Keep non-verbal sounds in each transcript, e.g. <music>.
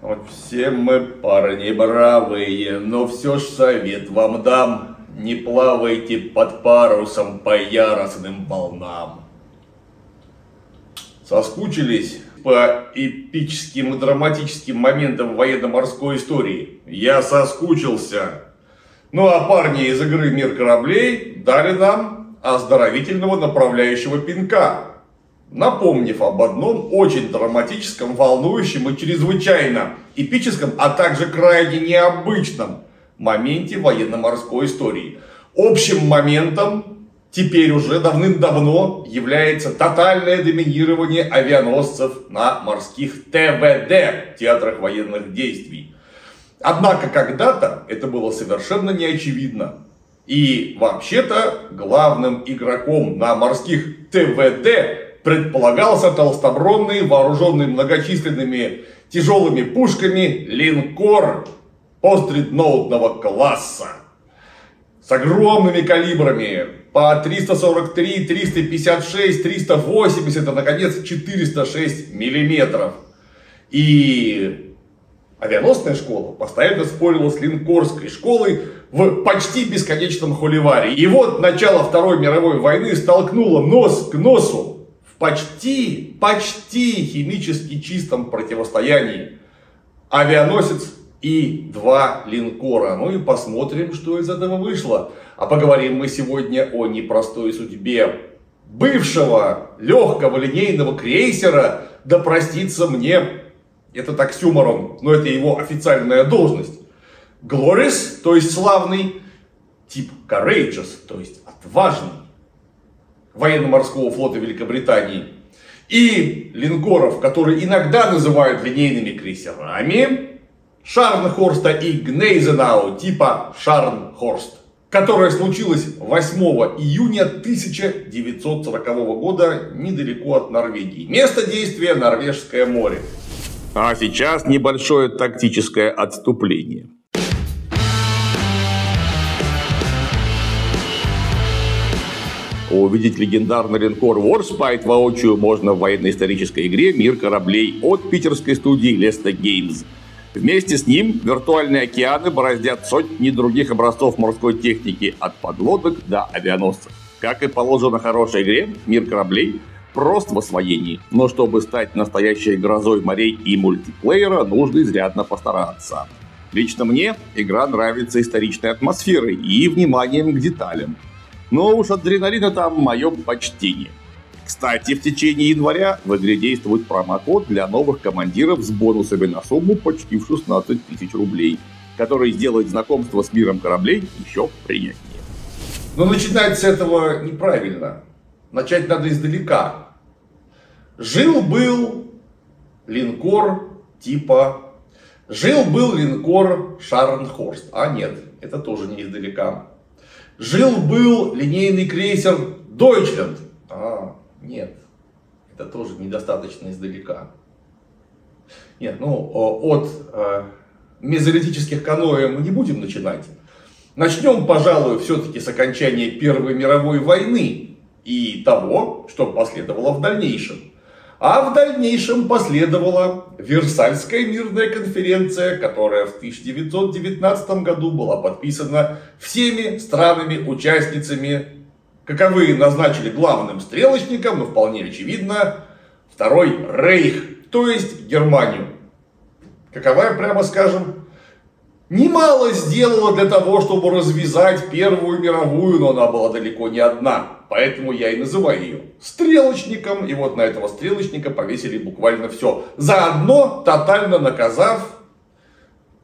Вот все мы парни бравые, но все ж совет вам дам. Не плавайте под парусом по яростным волнам. Соскучились по эпическим и драматическим моментам военно-морской истории? Я соскучился. Ну а парни из игры «Мир кораблей» дали нам оздоровительного направляющего пинка напомнив об одном очень драматическом, волнующем и чрезвычайно эпическом, а также крайне необычном моменте военно-морской истории. Общим моментом теперь уже давным-давно является тотальное доминирование авианосцев на морских ТВД, театрах военных действий. Однако когда-то это было совершенно неочевидно. И вообще-то главным игроком на морских ТВД предполагался толстобронный, вооруженный многочисленными тяжелыми пушками линкор постдредноутного класса с огромными калибрами по 343, 356, 380, а наконец 406 миллиметров. И авианосная школа постоянно спорила с линкорской школой в почти бесконечном холиваре. И вот начало Второй мировой войны столкнуло нос к носу почти, почти химически чистом противостоянии. Авианосец и два линкора. Ну и посмотрим, что из этого вышло. А поговорим мы сегодня о непростой судьбе бывшего легкого линейного крейсера. Да простится мне, это так с юмором, но это его официальная должность. Глорис, то есть славный, тип courageous, то есть отважный военно-морского флота Великобритании, и линкоров, которые иногда называют линейными крейсерами, Шарнхорста и Гнейзенау типа Шарнхорст, которое случилось 8 июня 1940 года недалеко от Норвегии. Место действия Норвежское море. А сейчас небольшое тактическое отступление. Увидеть легендарный линкор Warspite воочию можно в военно-исторической игре «Мир кораблей» от питерской студии Lesta Games. Вместе с ним виртуальные океаны бороздят сотни других образцов морской техники, от подлодок до авианосцев. Как и положено хорошей игре, «Мир кораблей» прост в освоении, но чтобы стать настоящей грозой морей и мультиплеера, нужно изрядно постараться. Лично мне игра нравится историчной атмосферой и вниманием к деталям. Но уж адреналина там мое почтение. Кстати, в течение января в игре действует промокод для новых командиров с бонусами на сумму почти в 16 тысяч рублей, который сделает знакомство с миром кораблей еще приятнее. Но начинать с этого неправильно. Начать надо издалека. Жил-был линкор типа... Жил-был линкор Шарнхорст. А нет, это тоже не издалека. Жил-был линейный крейсер Deutschland. А, нет, это тоже недостаточно издалека. Нет, ну, от э, мезолитических каноэ мы не будем начинать. Начнем, пожалуй, все-таки с окончания Первой мировой войны и того, что последовало в дальнейшем. А в дальнейшем последовала Версальская мирная конференция, которая в 1919 году была подписана всеми странами-участницами, каковы назначили главным стрелочником, но вполне очевидно, Второй Рейх, то есть Германию. Каковая, прямо скажем, немало сделала для того, чтобы развязать Первую мировую, но она была далеко не одна. Поэтому я и называю ее стрелочником. И вот на этого стрелочника повесили буквально все. Заодно тотально наказав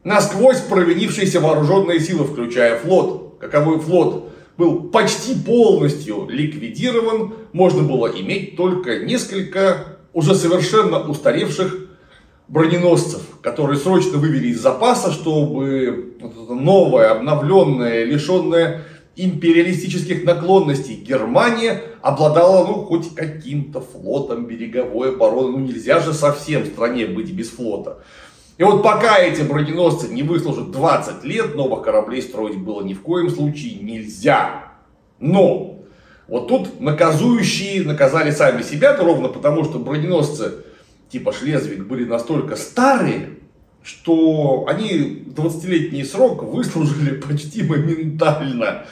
насквозь провинившиеся вооруженные силы, включая флот. Каковой флот был почти полностью ликвидирован. Можно было иметь только несколько уже совершенно устаревших броненосцев, которые срочно вывели из запаса, чтобы новое, обновленное, лишенное империалистических наклонностей Германия обладала ну хоть каким-то флотом береговой обороны. Ну нельзя же совсем стране быть без флота. И вот пока эти броненосцы не выслужат 20 лет, новых кораблей строить было ни в коем случае нельзя. Но вот тут наказующие наказали сами себя, ровно потому, что броненосцы типа Шлезвиг были настолько старые, что они 20-летний срок выслужили почти моментально.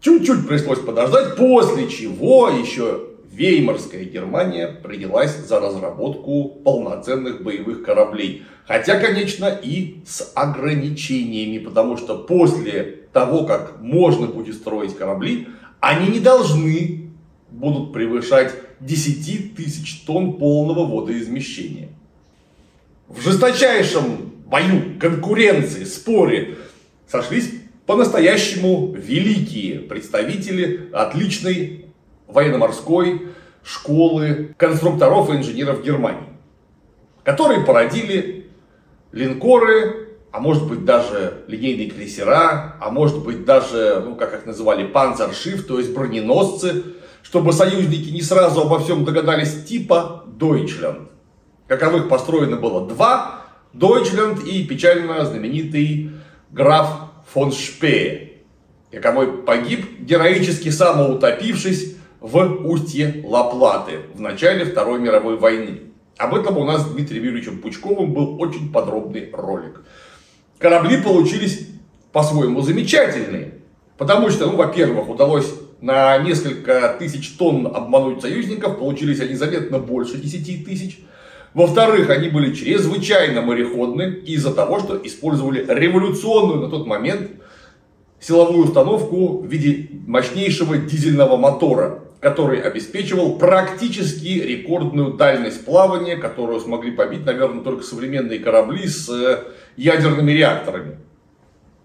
Чуть-чуть пришлось подождать, после чего еще Веймарская Германия принялась за разработку полноценных боевых кораблей. Хотя, конечно, и с ограничениями, потому что после того, как можно будет строить корабли, они не должны будут превышать 10 тысяч тонн полного водоизмещения. В жесточайшем бою, конкуренции, споре сошлись по-настоящему великие представители отличной военно-морской школы конструкторов и инженеров Германии, которые породили линкоры, а может быть даже линейные крейсера, а может быть даже, ну как их называли, панцершиф, то есть броненосцы, чтобы союзники не сразу обо всем догадались, типа Deutschland. Каковых построено было два, Deutschland и печально знаменитый граф фон Шпее, каковой погиб, героически самоутопившись в устье Лаплаты в начале Второй мировой войны. Об этом у нас с Дмитрием Юрьевичем Пучковым был очень подробный ролик. Корабли получились по-своему замечательные. Потому что, ну, во-первых, удалось на несколько тысяч тонн обмануть союзников, получились они заметно больше 10 тысяч. Во-вторых, они были чрезвычайно мореходны из-за того, что использовали революционную на тот момент силовую установку в виде мощнейшего дизельного мотора, который обеспечивал практически рекордную дальность плавания, которую смогли побить, наверное, только современные корабли с э, ядерными реакторами.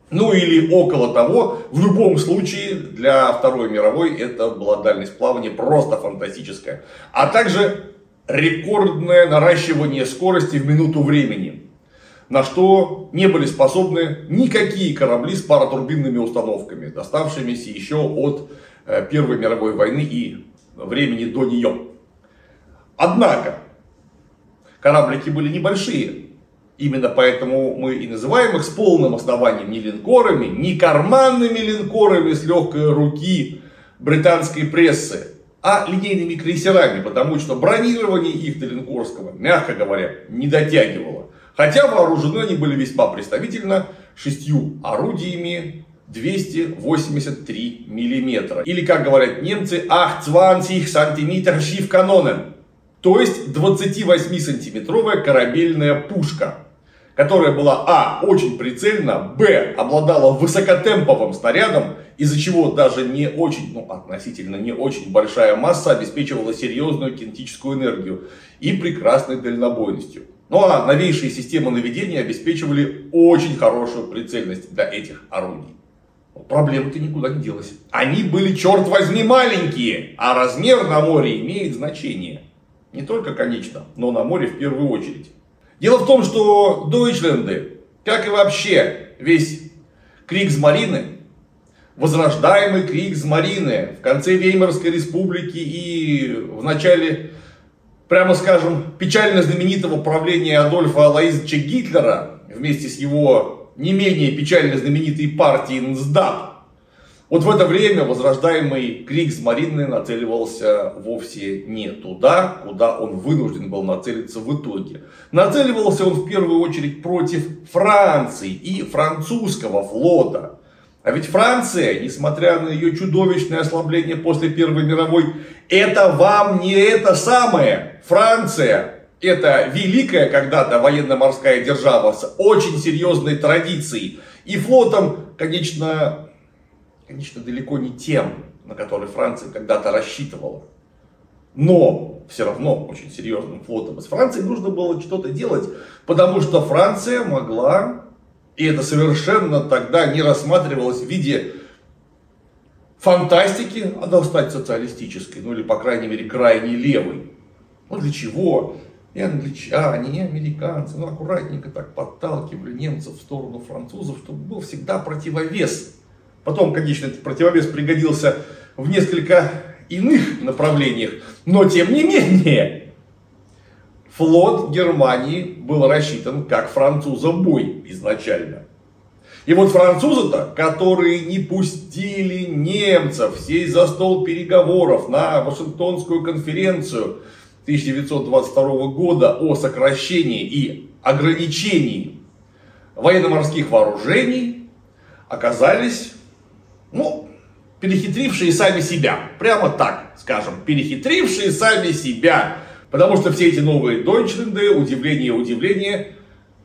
Ну или около того, в любом случае для Второй мировой это была дальность плавания просто фантастическая. А также рекордное наращивание скорости в минуту времени. На что не были способны никакие корабли с паротурбинными установками, доставшимися еще от э, Первой мировой войны и времени до нее. Однако, кораблики были небольшие, Именно поэтому мы и называем их с полным основанием не линкорами, не карманными линкорами с легкой руки британской прессы, а линейными крейсерами, потому что бронирование их до мягко говоря, не дотягивало. Хотя вооружены они были весьма представительно шестью орудиями 283 миллиметра. Или, как говорят немцы, ах, 20 сантиметр шиф канонен. То есть 28-сантиметровая корабельная пушка которая была А. очень прицельна, Б. обладала высокотемповым снарядом, из-за чего даже не очень, ну относительно не очень большая масса обеспечивала серьезную кинетическую энергию и прекрасной дальнобойностью. Ну а новейшие системы наведения обеспечивали очень хорошую прицельность для этих орудий. Проблема-то никуда не делась. Они были, черт возьми, маленькие, а размер на море имеет значение. Не только, конечно, но на море в первую очередь. Дело в том, что Дойчленды, как и вообще весь Кригсмарины, возрождаемый Кригсмарины в конце Веймарской республики и в начале, прямо скажем, печально знаменитого правления Адольфа Алаизовича Гитлера вместе с его не менее печально знаменитой партией НСДАП, вот в это время возрождаемый Кригсмаринный нацеливался вовсе не туда, куда он вынужден был нацелиться в итоге. Нацеливался он в первую очередь против Франции и французского флота. А ведь Франция, несмотря на ее чудовищное ослабление после Первой мировой, это вам не это самое. Франция это великая когда-то военно-морская держава с очень серьезной традицией. И флотом, конечно, конечно, далеко не тем, на который Франция когда-то рассчитывала. Но все равно очень серьезным флотом из Франции нужно было что-то делать, потому что Франция могла, и это совершенно тогда не рассматривалось в виде фантастики, а стать социалистической, ну или по крайней мере крайне левой. Ну для чего? И англичане, и американцы, ну аккуратненько так подталкивали немцев в сторону французов, чтобы был всегда противовес Потом, конечно, этот противовес пригодился в несколько иных направлениях, но тем не менее, флот Германии был рассчитан как французом бой изначально. И вот французы-то, которые не пустили немцев сесть за стол переговоров на Вашингтонскую конференцию 1922 года о сокращении и ограничении военно-морских вооружений оказались, ну, перехитрившие сами себя. Прямо так, скажем, перехитрившие сами себя. Потому что все эти новые Дойчленды, удивление, удивление,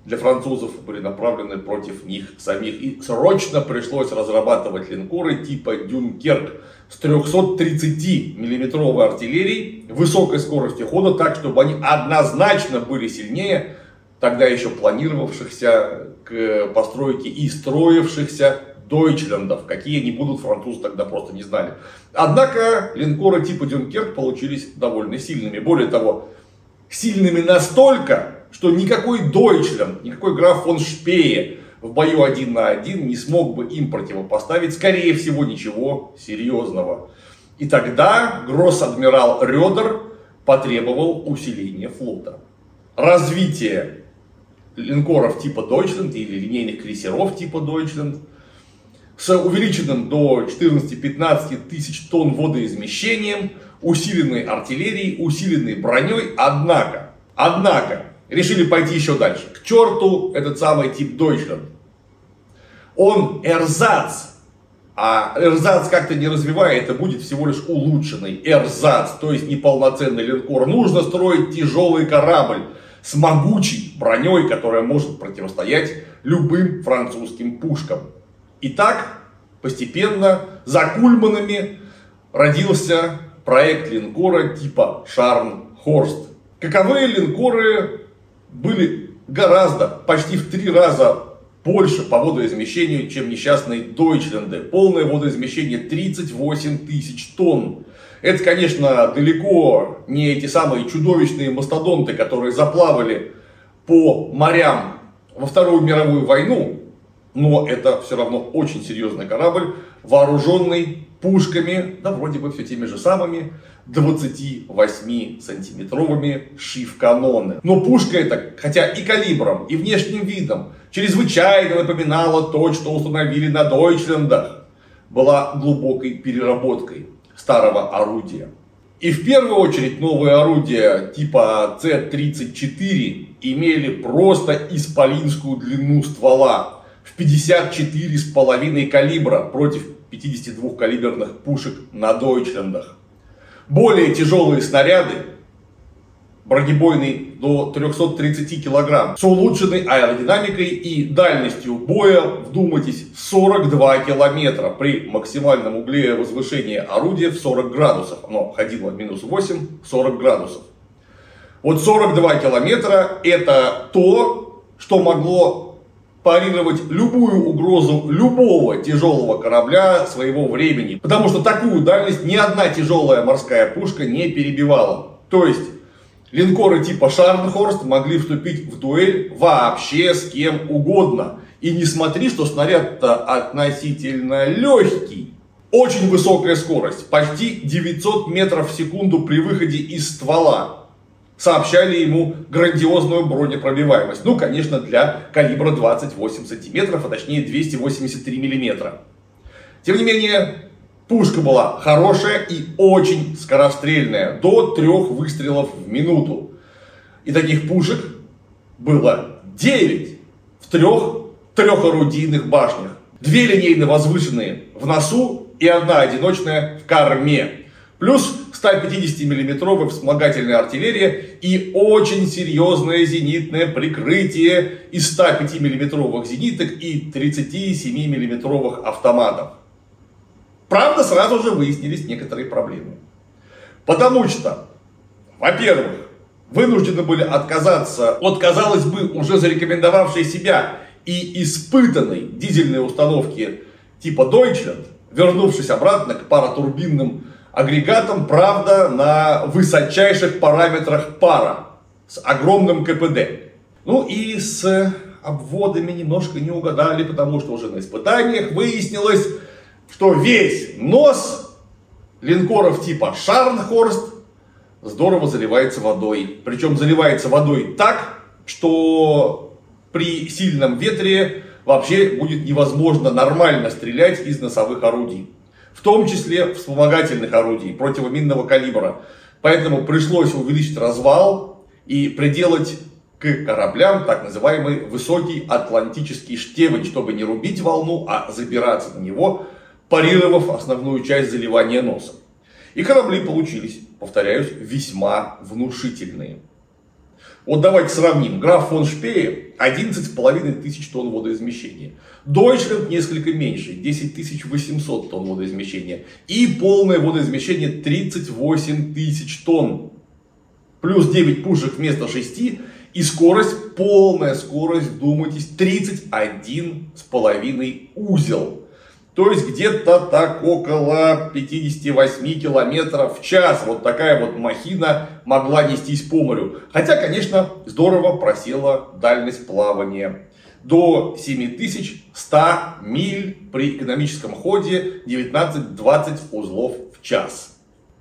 для французов были направлены против них самих. И срочно пришлось разрабатывать линкоры типа Дюнкерк с 330 миллиметровой артиллерией, высокой скоростью хода, так чтобы они однозначно были сильнее тогда еще планировавшихся к постройке и строившихся Дойчлендов, какие они будут, французы тогда просто не знали. Однако линкоры типа Дюнкерк получились довольно сильными. Более того, сильными настолько, что никакой Дойчленд, никакой граф фон Шпее в бою один на один не смог бы им противопоставить, скорее всего, ничего серьезного. И тогда гросс-адмирал Рёдер потребовал усиления флота. Развитие линкоров типа Deutschland или линейных крейсеров типа Deutschland с увеличенным до 14-15 тысяч тонн водоизмещением, усиленной артиллерией, усиленной броней. Однако, однако, решили пойти еще дальше. К черту этот самый тип Deutschland. Он эрзац, а эрзац как-то не развивая, это будет всего лишь улучшенный эрзац, то есть неполноценный линкор. Нужно строить тяжелый корабль с могучей броней, которая может противостоять любым французским пушкам. И так, постепенно, за Кульманами родился проект линкора типа Шарн-Хорст. Каковые линкоры были гораздо, почти в три раза больше по водоизмещению, чем несчастные Дойчленды. Полное водоизмещение 38 тысяч тонн. Это, конечно, далеко не эти самые чудовищные мастодонты, которые заплавали по морям во Вторую мировую войну, но это все равно очень серьезный корабль, вооруженный пушками, да вроде бы все теми же самыми, 28-сантиметровыми шиф-каноны. Но пушка эта, хотя и калибром, и внешним видом, чрезвычайно напоминала то, что установили на Дойчлендах, была глубокой переработкой старого орудия. И в первую очередь новые орудия типа С-34 имели просто исполинскую длину ствола в 54,5 калибра против 52 калиберных пушек на Дойчлендах. Более тяжелые снаряды бронебойный до 330 килограмм, с улучшенной аэродинамикой и дальностью боя, вдумайтесь, 42 километра при максимальном угле возвышения орудия в 40 градусов. Оно ходило минус 8, 40 градусов. Вот 42 километра это то, что могло парировать любую угрозу любого тяжелого корабля своего времени. Потому что такую дальность ни одна тяжелая морская пушка не перебивала. То есть Линкоры типа Шарнхорст могли вступить в дуэль вообще с кем угодно. И не смотри, что снаряд-то относительно легкий. Очень высокая скорость, почти 900 метров в секунду при выходе из ствола. Сообщали ему грандиозную бронепробиваемость. Ну, конечно, для калибра 28 сантиметров, а точнее 283 миллиметра. Тем не менее, Пушка была хорошая и очень скорострельная, до трех выстрелов в минуту. И таких пушек было 9 в трех трехорудийных башнях. Две линейно возвышенные в носу и одна одиночная в корме. Плюс 150 миллиметровая вспомогательная артиллерия и очень серьезное зенитное прикрытие из 105 миллиметровых зениток и 37 миллиметровых автоматов. Правда, сразу же выяснились некоторые проблемы. Потому что, во-первых, вынуждены были отказаться от, казалось бы, уже зарекомендовавшей себя и испытанной дизельной установки типа Deutschland, вернувшись обратно к паратурбинным агрегатам, правда, на высочайших параметрах пара, с огромным КПД. Ну и с обводами немножко не угадали, потому что уже на испытаниях выяснилось, что весь нос линкоров типа Шарнхорст здорово заливается водой. Причем заливается водой так, что при сильном ветре вообще будет невозможно нормально стрелять из носовых орудий. В том числе вспомогательных орудий противоминного калибра. Поэтому пришлось увеличить развал и приделать к кораблям так называемый высокий атлантический штевень, чтобы не рубить волну, а забираться на него, парировав основную часть заливания носа. И корабли получились, повторяюсь, весьма внушительные. Вот давайте сравним. Граф фон Шпее 11,5 тысяч тонн водоизмещения. Дойчленд несколько меньше, 10 800 тонн водоизмещения. И полное водоизмещение 38 тысяч тонн. Плюс 9 пушек вместо 6. И скорость, полная скорость, вдумайтесь, 31,5 узел. То есть где-то так около 58 километров в час. Вот такая вот махина могла нестись по морю. Хотя, конечно, здорово просела дальность плавания. До 7100 миль при экономическом ходе 19-20 узлов в час.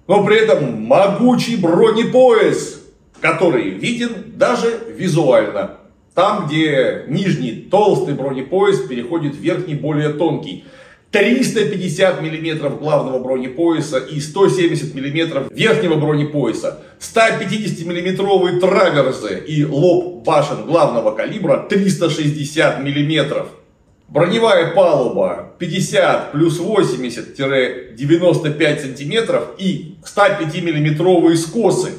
Но при этом могучий бронепояс, который виден даже визуально. Там, где нижний толстый бронепояс переходит в верхний более тонкий. 350 мм главного бронепояса и 170 мм верхнего бронепояса, 150 мм траверзы и лоб башен главного калибра 360 мм. Броневая палуба 50 плюс 80-95 сантиметров и 105 миллиметровые скосы,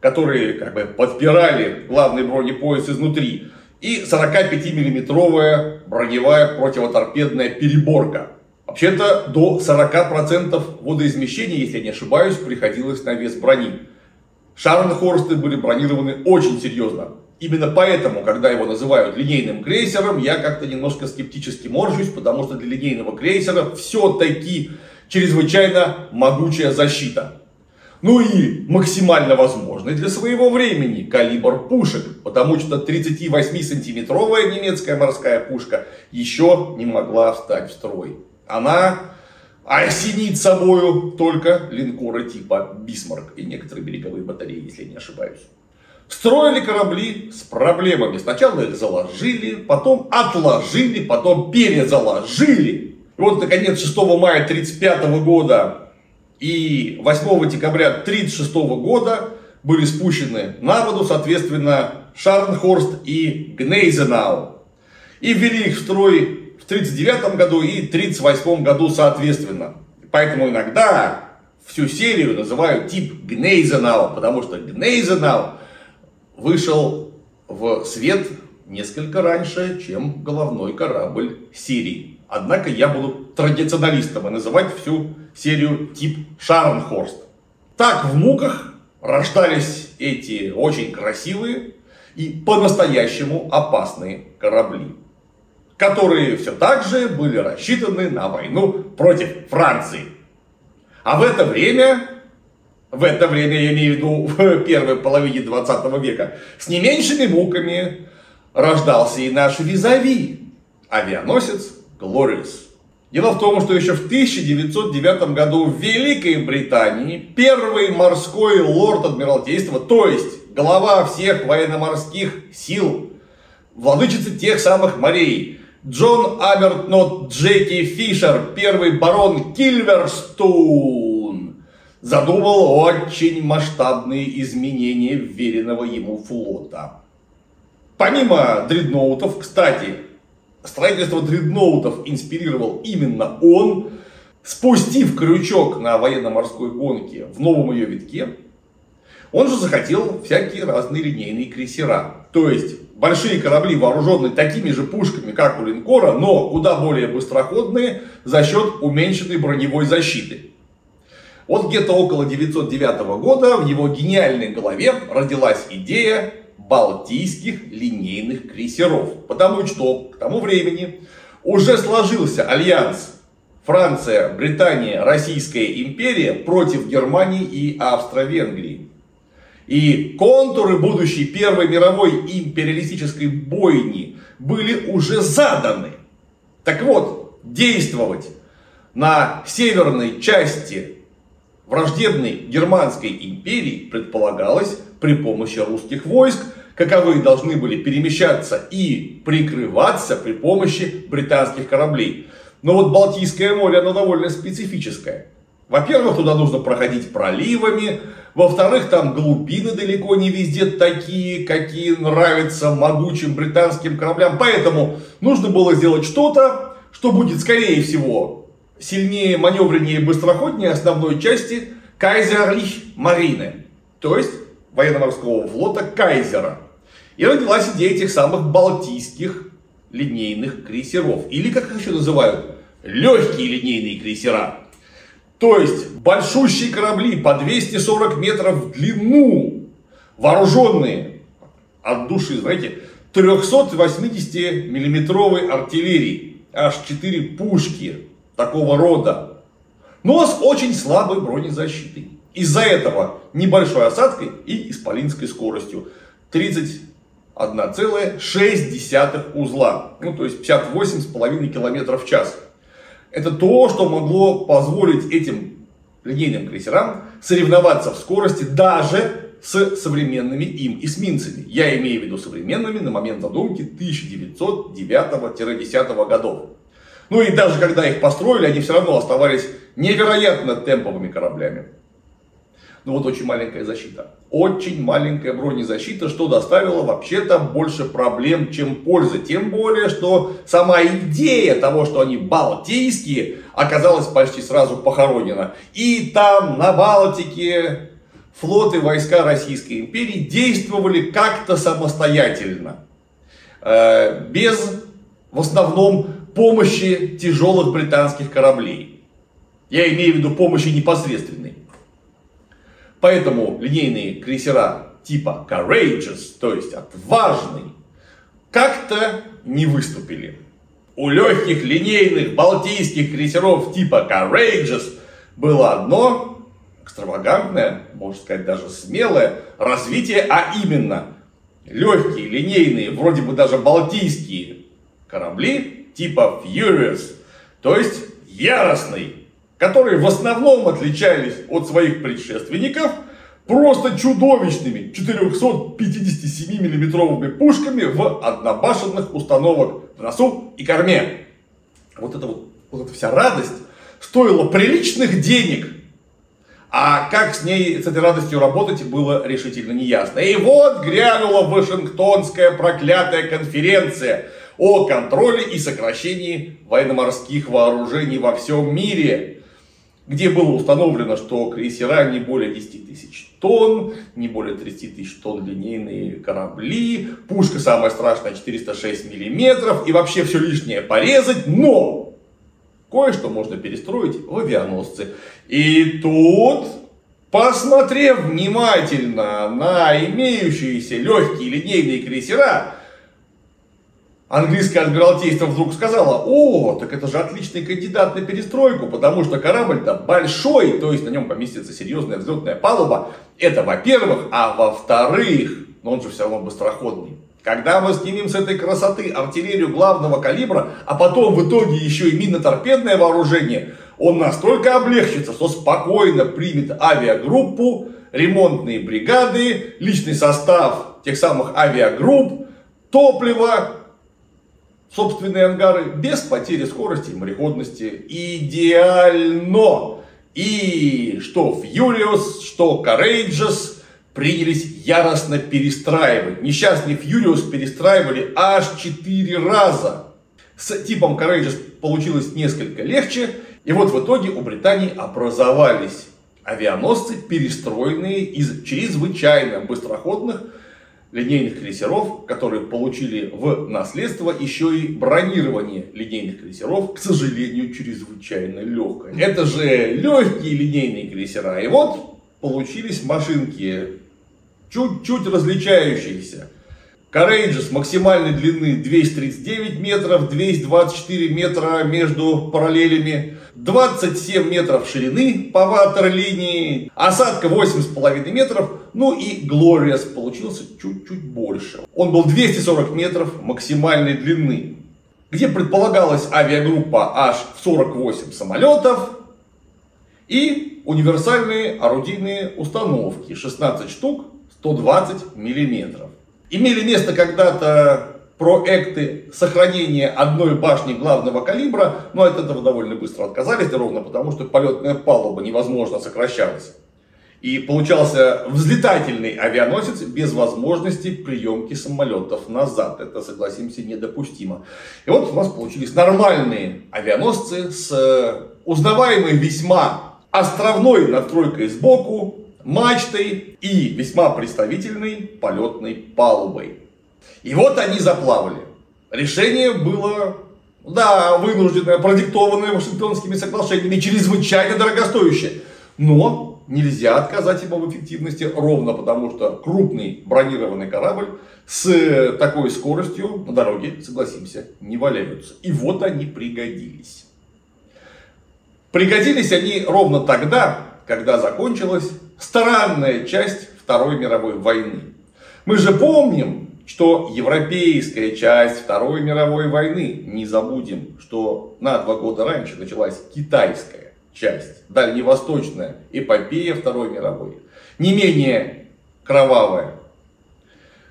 которые как бы подпирали главный бронепояс изнутри. И 45 миллиметровая броневая противоторпедная переборка. Вообще-то до 40% водоизмещения, если я не ошибаюсь, приходилось на вес брони. Шарнхорсты были бронированы очень серьезно. Именно поэтому, когда его называют линейным крейсером, я как-то немножко скептически моржусь, потому что для линейного крейсера все-таки чрезвычайно могучая защита. Ну и максимально возможный для своего времени калибр пушек, потому что 38-сантиметровая немецкая морская пушка еще не могла встать в строй она осенит собою только линкоры типа Бисмарк и некоторые береговые батареи, если я не ошибаюсь. Строили корабли с проблемами. Сначала их заложили, потом отложили, потом перезаложили. И вот, наконец, 6 мая 1935 года и 8 декабря 1936 года были спущены на воду, соответственно, Шарнхорст и Гнейзенау. И ввели их в строй в 1939 году и 1938 году соответственно. Поэтому иногда всю серию называют тип Гнейзенау, потому что Гнейзенау вышел в свет несколько раньше, чем головной корабль серии. Однако я буду традиционалистом и называть всю серию тип Шарнхорст. Так в муках рождались эти очень красивые и по-настоящему опасные корабли которые все так же были рассчитаны на войну против Франции. А в это время, в это время я имею в виду <laughs> в первой половине 20 века, с не меньшими муками рождался и наш визави, авианосец Glorious. Дело в том, что еще в 1909 году в Великой Британии первый морской лорд Адмиралтейства, то есть глава всех военно-морских сил, владычица тех самых морей, Джон Абертнот Джеки Фишер, первый барон Кильверстун, задумал очень масштабные изменения веренного ему флота. Помимо дредноутов, кстати, строительство дредноутов инспирировал именно он, спустив крючок на военно-морской гонке в новом ее витке, он же захотел всякие разные линейные крейсера. То есть большие корабли, вооруженные такими же пушками, как у линкора, но куда более быстроходные за счет уменьшенной броневой защиты. Вот где-то около 909 года в его гениальной голове родилась идея балтийских линейных крейсеров. Потому что к тому времени уже сложился альянс Франция, Британия, Российская империя против Германии и Австро-Венгрии. И контуры будущей Первой мировой империалистической бойни были уже заданы. Так вот, действовать на северной части враждебной Германской империи предполагалось при помощи русских войск, каковые должны были перемещаться и прикрываться при помощи британских кораблей. Но вот Балтийское море, оно довольно специфическое. Во-первых, туда нужно проходить проливами. Во-вторых, там глубины далеко не везде такие, какие нравятся могучим британским кораблям. Поэтому нужно было сделать что-то, что будет, скорее всего, сильнее, маневреннее и быстроходнее основной части Кайзерлих Марины. То есть военно-морского флота Кайзера. И родилась идея этих самых балтийских линейных крейсеров. Или, как их еще называют, легкие линейные крейсера. То есть большущие корабли по 240 метров в длину, вооруженные от души, знаете, 380 миллиметровой артиллерии, аж 4 пушки такого рода, но с очень слабой бронезащитой. Из-за этого небольшой осадкой и исполинской скоростью 31,6 узла, ну то есть 58,5 километров в час. Это то, что могло позволить этим линейным крейсерам соревноваться в скорости даже с современными им эсминцами. Я имею в виду современными на момент задумки 1909-10 годов. Ну и даже когда их построили, они все равно оставались невероятно темповыми кораблями. Ну вот очень маленькая защита. Очень маленькая бронезащита, что доставило вообще-то больше проблем, чем пользы. Тем более, что сама идея того, что они балтийские, оказалась почти сразу похоронена. И там, на Балтике, флоты войска Российской империи действовали как-то самостоятельно. Э, без, в основном, помощи тяжелых британских кораблей. Я имею в виду помощи непосредственной. Поэтому линейные крейсера типа Courageous, то есть отважный, как-то не выступили. У легких линейных балтийских крейсеров типа Courageous было одно экстравагантное, можно сказать даже смелое развитие, а именно легкие линейные, вроде бы даже балтийские корабли типа Furious, то есть яростный которые в основном отличались от своих предшественников просто чудовищными 457 миллиметровыми пушками в однобашенных установок в носу и корме. Вот эта вот, вот эта вся радость стоила приличных денег. А как с ней, с этой радостью работать, было решительно неясно. И вот грянула Вашингтонская проклятая конференция о контроле и сокращении военно-морских вооружений во всем мире где было установлено, что крейсера не более 10 тысяч тонн, не более 30 тысяч тонн линейные корабли, пушка самая страшная 406 миллиметров и вообще все лишнее порезать, но кое-что можно перестроить в авианосцы. И тут, посмотрев внимательно на имеющиеся легкие линейные крейсера, Английское адмиралтейство вдруг сказало, о, так это же отличный кандидат на перестройку, потому что корабль-то большой, то есть на нем поместится серьезная взлетная палуба. Это во-первых, а во-вторых, но он же все равно быстроходный. Когда мы снимем с этой красоты артиллерию главного калибра, а потом в итоге еще и минно-торпедное вооружение, он настолько облегчится, что спокойно примет авиагруппу, ремонтные бригады, личный состав тех самых авиагрупп, топливо, собственные ангары без потери скорости и мореходности. Идеально! И что Furious, что Courageous принялись яростно перестраивать. Несчастный Furious перестраивали аж 4 раза. С типом Courageous получилось несколько легче. И вот в итоге у Британии образовались авианосцы, перестроенные из чрезвычайно быстроходных линейных крейсеров, которые получили в наследство еще и бронирование линейных крейсеров, к сожалению, чрезвычайно легкое. Это же легкие линейные крейсера. И вот получились машинки, чуть-чуть различающиеся. Courageous максимальной длины 239 метров, 224 метра между параллелями, 27 метров ширины по ватерлинии, осадка 8,5 метров, ну и Glorious получился чуть-чуть больше. Он был 240 метров максимальной длины, где предполагалась авиагруппа аж в 48 самолетов и универсальные орудийные установки 16 штук 120 миллиметров. Имели место когда-то проекты сохранения одной башни главного калибра, но от этого довольно быстро отказались, ровно потому, что полетная палуба невозможно сокращалась. И получался взлетательный авианосец без возможности приемки самолетов назад. Это, согласимся, недопустимо. И вот у нас получились нормальные авианосцы с э, узнаваемой весьма островной надстройкой сбоку, мачтой и весьма представительной полетной палубой. И вот они заплавали. Решение было, да, вынужденное, продиктованное Вашингтонскими соглашениями, чрезвычайно дорогостоящее. Но нельзя отказать ему в эффективности ровно потому, что крупный бронированный корабль с такой скоростью на дороге, согласимся, не валяются. И вот они пригодились. Пригодились они ровно тогда, когда закончилась странная часть Второй мировой войны. Мы же помним, что европейская часть Второй мировой войны, не забудем, что на два года раньше началась китайская часть, дальневосточная эпопея Второй мировой, не менее кровавая.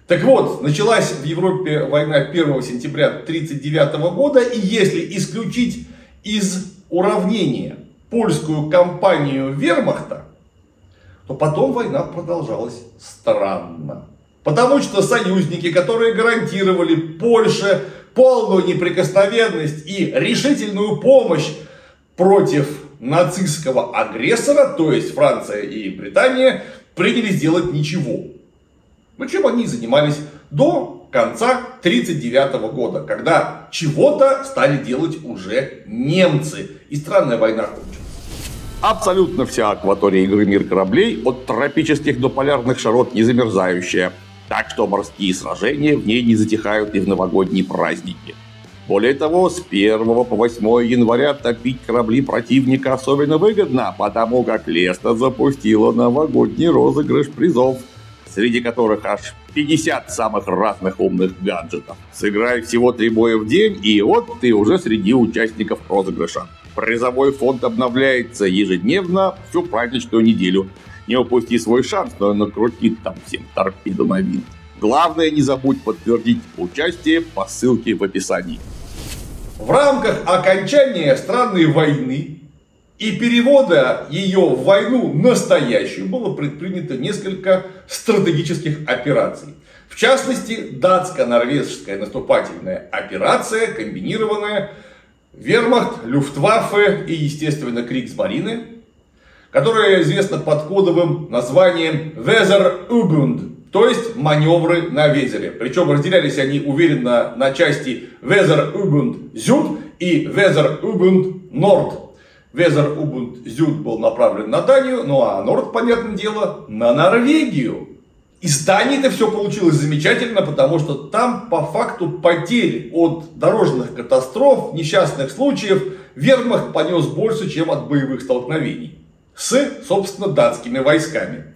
Так вот, началась в Европе война 1 сентября 1939 года, и если исключить из уравнения польскую кампанию вермахта, то потом война продолжалась странно. Потому что союзники, которые гарантировали Польше полную неприкосновенность и решительную помощь против нацистского агрессора, то есть Франция и Британия, принялись делать ничего. Ну, чем они занимались до конца 1939 года, когда чего-то стали делать уже немцы. И странная война кончилась. Абсолютно вся акватория игры «Мир кораблей» от тропических до полярных широт не замерзающая. Так что морские сражения в ней не затихают и в новогодние праздники. Более того, с 1 по 8 января топить корабли противника особенно выгодно, потому как Леста запустила новогодний розыгрыш призов, среди которых аж 50 самых разных умных гаджетов. Сыграй всего три боя в день, и вот ты уже среди участников розыгрыша. Призовой фонд обновляется ежедневно всю праздничную неделю. Не упусти свой шанс, но накрутит там всем торпеду на винт. Главное, не забудь подтвердить участие по ссылке в описании. В рамках окончания странной войны и перевода ее в войну настоящую было предпринято несколько стратегических операций. В частности, датско-норвежская наступательная операция, комбинированная Вермахт, Люфтваффе и, естественно, Криксмарины, которая известна под кодовым названием Weserübund, то есть маневры на Везере. Причем разделялись они уверенно на части Weserübund Süd и Weserübund Nord. Weserübund Süd был направлен на Данию, ну а Норд, понятное дело, на Норвегию. И с Данией-то все получилось замечательно, потому что там по факту потерь от дорожных катастроф, несчастных случаев, вермахт понес больше, чем от боевых столкновений. С, собственно, датскими войсками.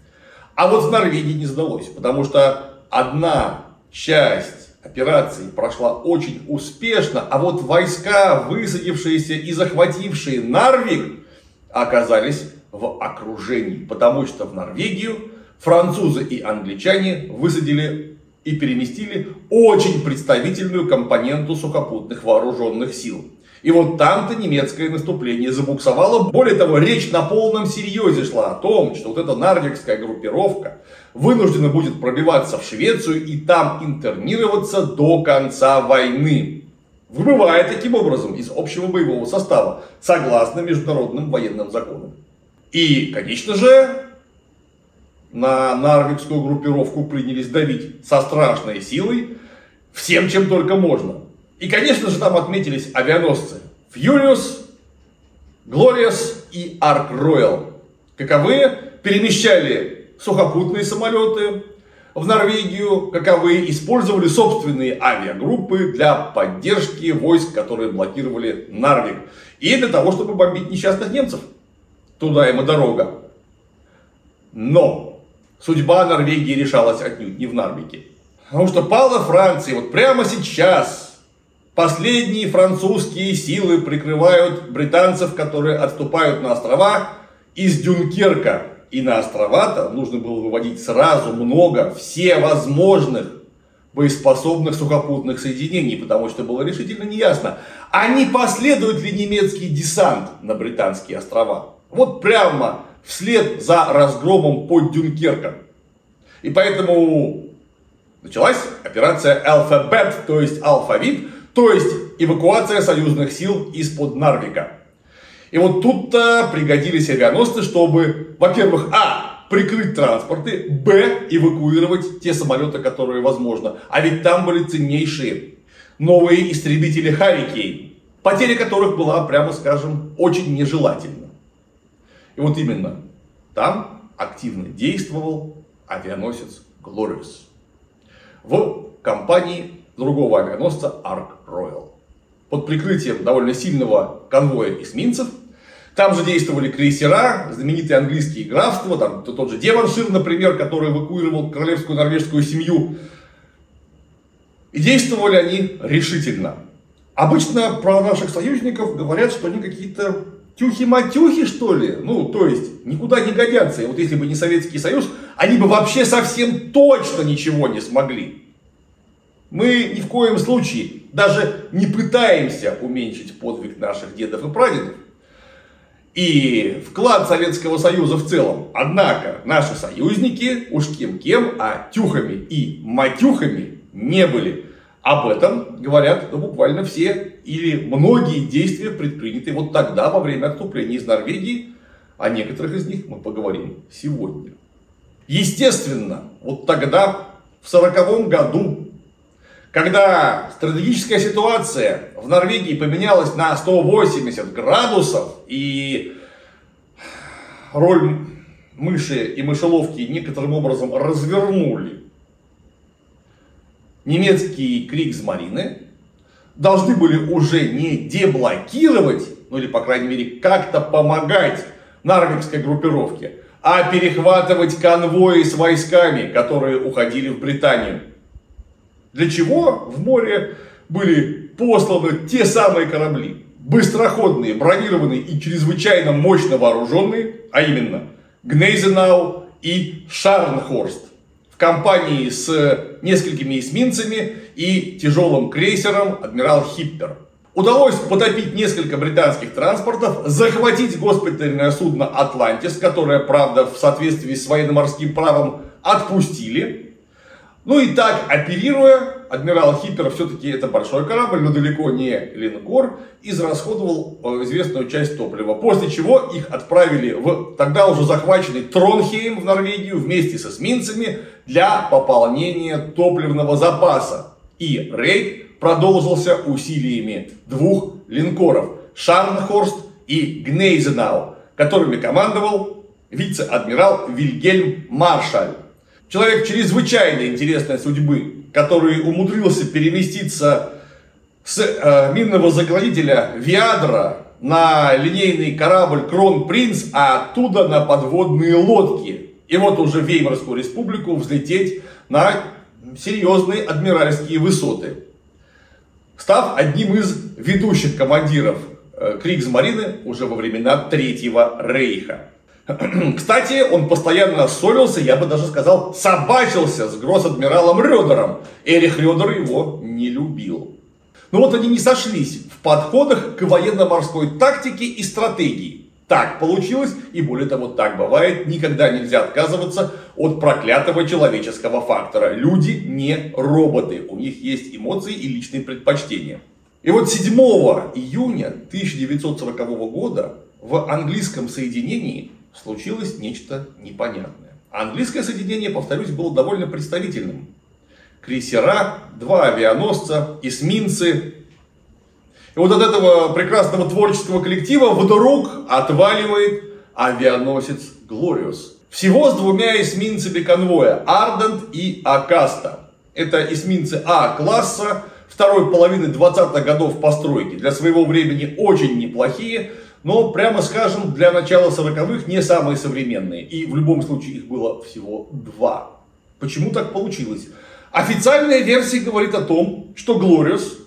А вот в Норвегии не сдалось, потому что одна часть операции прошла очень успешно, а вот войска, высадившиеся и захватившие Нарвик, оказались в окружении, потому что в Норвегию французы и англичане высадили и переместили очень представительную компоненту сухопутных вооруженных сил. И вот там-то немецкое наступление забуксовало. Более того, речь на полном серьезе шла о том, что вот эта нардикская группировка вынуждена будет пробиваться в Швецию и там интернироваться до конца войны. Выбывая таким образом из общего боевого состава, согласно международным военным законам. И, конечно же, на нарвикскую группировку принялись давить со страшной силой, всем, чем только можно. И, конечно же, там отметились авианосцы Фьюриус, Глориас и Арк Роял. Каковые перемещали сухопутные самолеты в Норвегию, каковые использовали собственные авиагруппы для поддержки войск, которые блокировали Нарвик. И для того, чтобы бомбить несчастных немцев. Туда им и дорога. Но Судьба Норвегии решалась отнюдь не в Нарвике. Потому что пала Франция. Вот прямо сейчас последние французские силы прикрывают британцев, которые отступают на острова из Дюнкерка. И на острова-то нужно было выводить сразу много всевозможных боеспособных сухопутных соединений, потому что было решительно неясно, а не последует ли немецкий десант на британские острова. Вот прямо вслед за разгромом под Дюнкерком. И поэтому началась операция «Алфабет», то есть «Алфавит», то есть эвакуация союзных сил из-под Нарвика. И вот тут-то пригодились авианосцы, чтобы, во-первых, а, прикрыть транспорты, б, эвакуировать те самолеты, которые возможно. А ведь там были ценнейшие новые истребители Харикей, потеря которых была, прямо скажем, очень нежелательна. И вот именно там активно действовал авианосец Glorious в компании другого авианосца Ark Royal. Под прикрытием довольно сильного конвоя эсминцев там же действовали крейсера, знаменитые английские графства, там тот же Деваншир, например, который эвакуировал королевскую норвежскую семью. И действовали они решительно. Обычно про наших союзников говорят, что они какие-то тюхи-матюхи, что ли? Ну, то есть, никуда не годятся. И вот если бы не Советский Союз, они бы вообще совсем точно ничего не смогли. Мы ни в коем случае даже не пытаемся уменьшить подвиг наших дедов и прадедов и вклад Советского Союза в целом. Однако наши союзники уж кем-кем, а тюхами и матюхами не были. Об этом говорят ну, буквально все или многие действия, предпринятые вот тогда, во время отступления из Норвегии. О некоторых из них мы поговорим сегодня. Естественно, вот тогда, в сороковом году, когда стратегическая ситуация в Норвегии поменялась на 180 градусов и роль мыши и мышеловки некоторым образом развернули немецкие Кригсмарины, должны были уже не деблокировать, ну или по крайней мере как-то помогать норвегской группировке, а перехватывать конвои с войсками, которые уходили в Британию. Для чего в море были посланы те самые корабли, быстроходные, бронированные и чрезвычайно мощно вооруженные, а именно Гнейзенау и Шарнхорст. В компании с несколькими эсминцами и тяжелым крейсером адмирал Хиппер. Удалось потопить несколько британских транспортов, захватить госпитальное судно «Атлантис», которое, правда, в соответствии с военно-морским правом отпустили, ну и так, оперируя, адмирал Хиппер, все-таки это большой корабль, но далеко не линкор, израсходовал э, известную часть топлива. После чего их отправили в тогда уже захваченный Тронхейм в Норвегию вместе с эсминцами для пополнения топливного запаса. И рейд продолжился усилиями двух линкоров Шарнхорст и Гнейзенау, которыми командовал вице-адмирал Вильгельм Маршаль. Человек чрезвычайно интересной судьбы, который умудрился переместиться с э, минного заградителя Виадра на линейный корабль Крон Принц, а оттуда на подводные лодки. И вот уже в Веймарскую республику взлететь на серьезные адмиральские высоты. Став одним из ведущих командиров э, Кригсмарины уже во времена Третьего Рейха. <clears throat> Кстати, он постоянно ссорился, я бы даже сказал, собачился с гросс-адмиралом Рёдером. Эрих Рёдер его не любил. Но вот они не сошлись в подходах к военно-морской тактике и стратегии. Так получилось, и более того, так бывает, никогда нельзя отказываться от проклятого человеческого фактора. Люди не роботы, у них есть эмоции и личные предпочтения. И вот 7 июня 1940 года в английском соединении случилось нечто непонятное. английское соединение, повторюсь, было довольно представительным. Крейсера, два авианосца, эсминцы. И вот от этого прекрасного творческого коллектива вдруг отваливает авианосец Глориус. Всего с двумя эсминцами конвоя, Ардент и Акаста. Это эсминцы А-класса, второй половины 20-х годов постройки. Для своего времени очень неплохие, но, прямо скажем, для начала 40-х не самые современные. И в любом случае их было всего два. Почему так получилось? Официальная версия говорит о том, что Глориус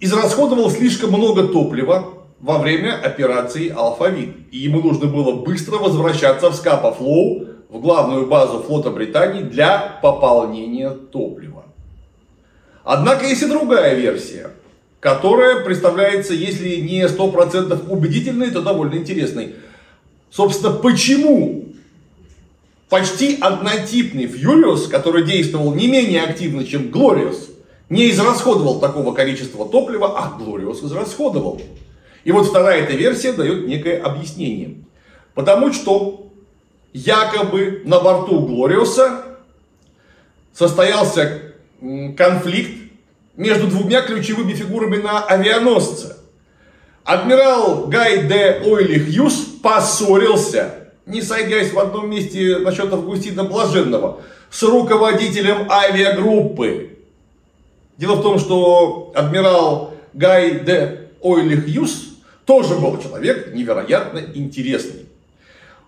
израсходовал слишком много топлива во время операции Алфавит. И ему нужно было быстро возвращаться в Скапа Флоу, в главную базу флота Британии для пополнения топлива. Однако есть и другая версия, которая представляется, если не 100% убедительной, то довольно интересной. Собственно, почему почти однотипный Фьюриус, который действовал не менее активно, чем Глориус, не израсходовал такого количества топлива, а Глориус израсходовал. И вот вторая эта версия дает некое объяснение. Потому что якобы на борту Глориуса состоялся конфликт между двумя ключевыми фигурами на авианосце. Адмирал Гай де Ойли Хьюз поссорился, не сойдясь в одном месте насчет Августина Блаженного, с руководителем авиагруппы. Дело в том, что адмирал Гай де Ойли Хьюз тоже был человек невероятно интересный.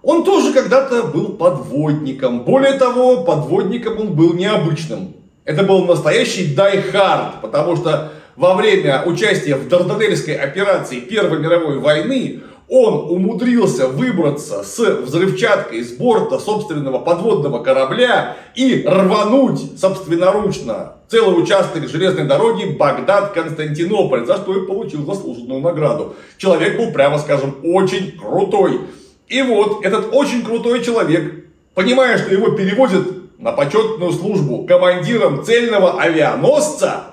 Он тоже когда-то был подводником. Более того, подводником он был необычным. Это был настоящий дайхард, потому что во время участия в Дарданельской операции Первой мировой войны он умудрился выбраться с взрывчаткой с борта собственного подводного корабля и рвануть собственноручно целый участок железной дороги Багдад-Константинополь, за что и получил заслуженную награду. Человек был, прямо скажем, очень крутой. И вот этот очень крутой человек, понимая, что его переводят на почетную службу командиром цельного авианосца,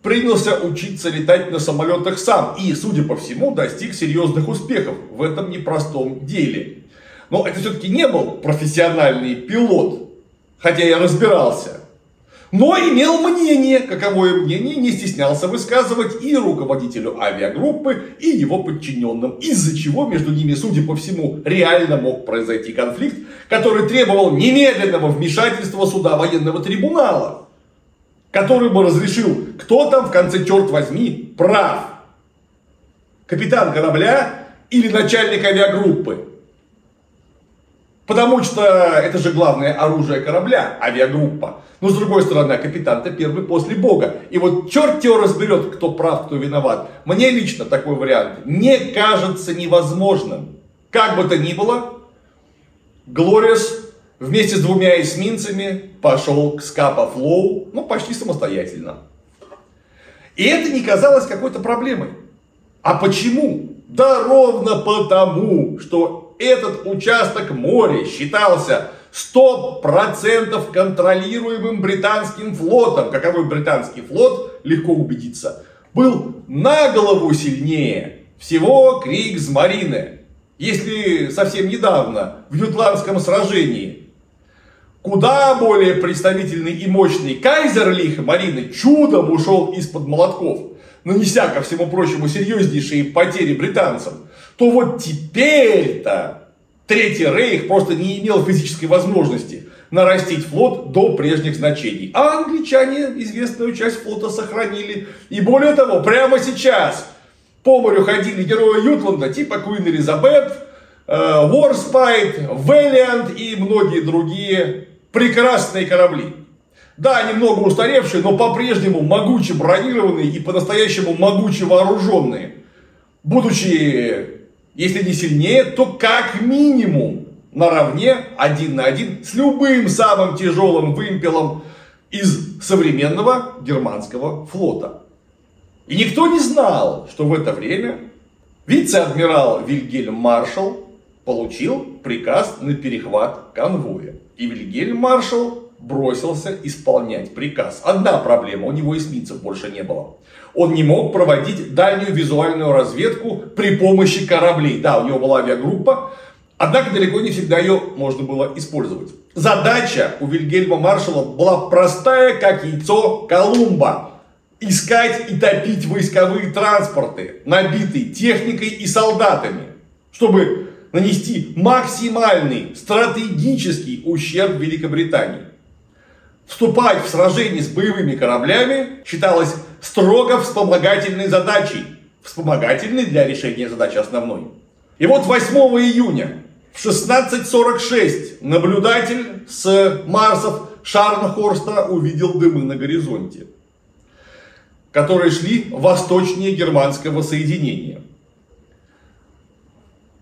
принялся учиться летать на самолетах сам и, судя по всему, достиг серьезных успехов в этом непростом деле. Но это все-таки не был профессиональный пилот, хотя я разбирался но имел мнение, каковое мнение не стеснялся высказывать и руководителю авиагруппы, и его подчиненным, из-за чего между ними, судя по всему, реально мог произойти конфликт, который требовал немедленного вмешательства суда военного трибунала, который бы разрешил, кто там в конце, черт возьми, прав. Капитан корабля или начальник авиагруппы. Потому что это же главное оружие корабля, авиагруппа. Но с другой стороны, капитан-то первый после Бога. И вот черт его разберет, кто прав, кто виноват. Мне лично такой вариант не кажется невозможным. Как бы то ни было, Глориус вместе с двумя эсминцами пошел к Скапа Флоу, ну почти самостоятельно. И это не казалось какой-то проблемой. А почему? Да ровно потому, что этот участок моря считался 100% контролируемым британским флотом. Каковой британский флот, легко убедиться, был на голову сильнее всего Кригсмарины. Если совсем недавно в Ютландском сражении куда более представительный и мощный Кайзерлих Марины чудом ушел из-под молотков, нанеся ко всему прочему серьезнейшие потери британцам, то вот теперь-то Третий Рейх просто не имел физической возможности нарастить флот до прежних значений. А англичане известную часть флота сохранили. И более того, прямо сейчас по морю ходили герои Ютланда, типа Куин Элизабет, Ворспайт, Вэллиант и многие другие прекрасные корабли. Да, немного устаревшие, но по-прежнему могуче бронированные и по-настоящему могуче вооруженные. Будучи если не сильнее, то как минимум наравне один на один с любым самым тяжелым вымпелом из современного германского флота. И никто не знал, что в это время вице-адмирал Вильгельм Маршал получил приказ на перехват конвоя. И Вильгельм Маршал бросился исполнять приказ. Одна проблема, у него эсминцев больше не было. Он не мог проводить дальнюю визуальную разведку при помощи кораблей. Да, у него была авиагруппа, однако далеко не всегда ее можно было использовать. Задача у Вильгельма Маршала была простая, как яйцо Колумба. Искать и топить войсковые транспорты, набитые техникой и солдатами, чтобы нанести максимальный стратегический ущерб Великобритании. Вступать в сражение с боевыми кораблями считалось строго вспомогательной задачей. Вспомогательной для решения задачи основной. И вот 8 июня в 16.46 наблюдатель с Марсов Шарнхорста увидел дымы на горизонте, которые шли восточнее германского соединения.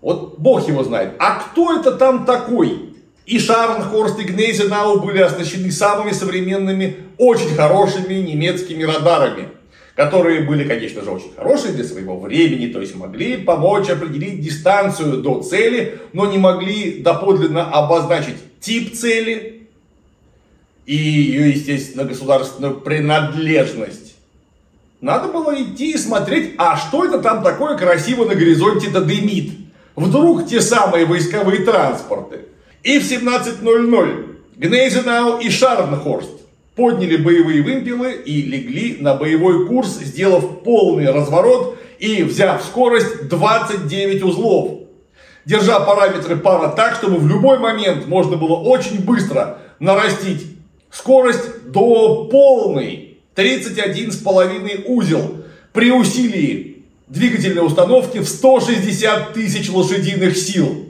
Вот бог его знает. А кто это там такой? И Шарнхорст и Гнейзенау были оснащены самыми современными, очень хорошими немецкими радарами, которые были, конечно же, очень хорошие для своего времени, то есть могли помочь определить дистанцию до цели, но не могли доподлинно обозначить тип цели и ее, естественно, государственную принадлежность. Надо было идти и смотреть, а что это там такое красиво на горизонте-то дымит. Вдруг те самые войсковые транспорты. И в 17.00 Гнейзенау и Шарнхорст подняли боевые вымпелы и легли на боевой курс, сделав полный разворот и взяв скорость 29 узлов. Держа параметры пара так, чтобы в любой момент можно было очень быстро нарастить скорость до полной 31,5 узел при усилии двигательной установки в 160 тысяч лошадиных сил.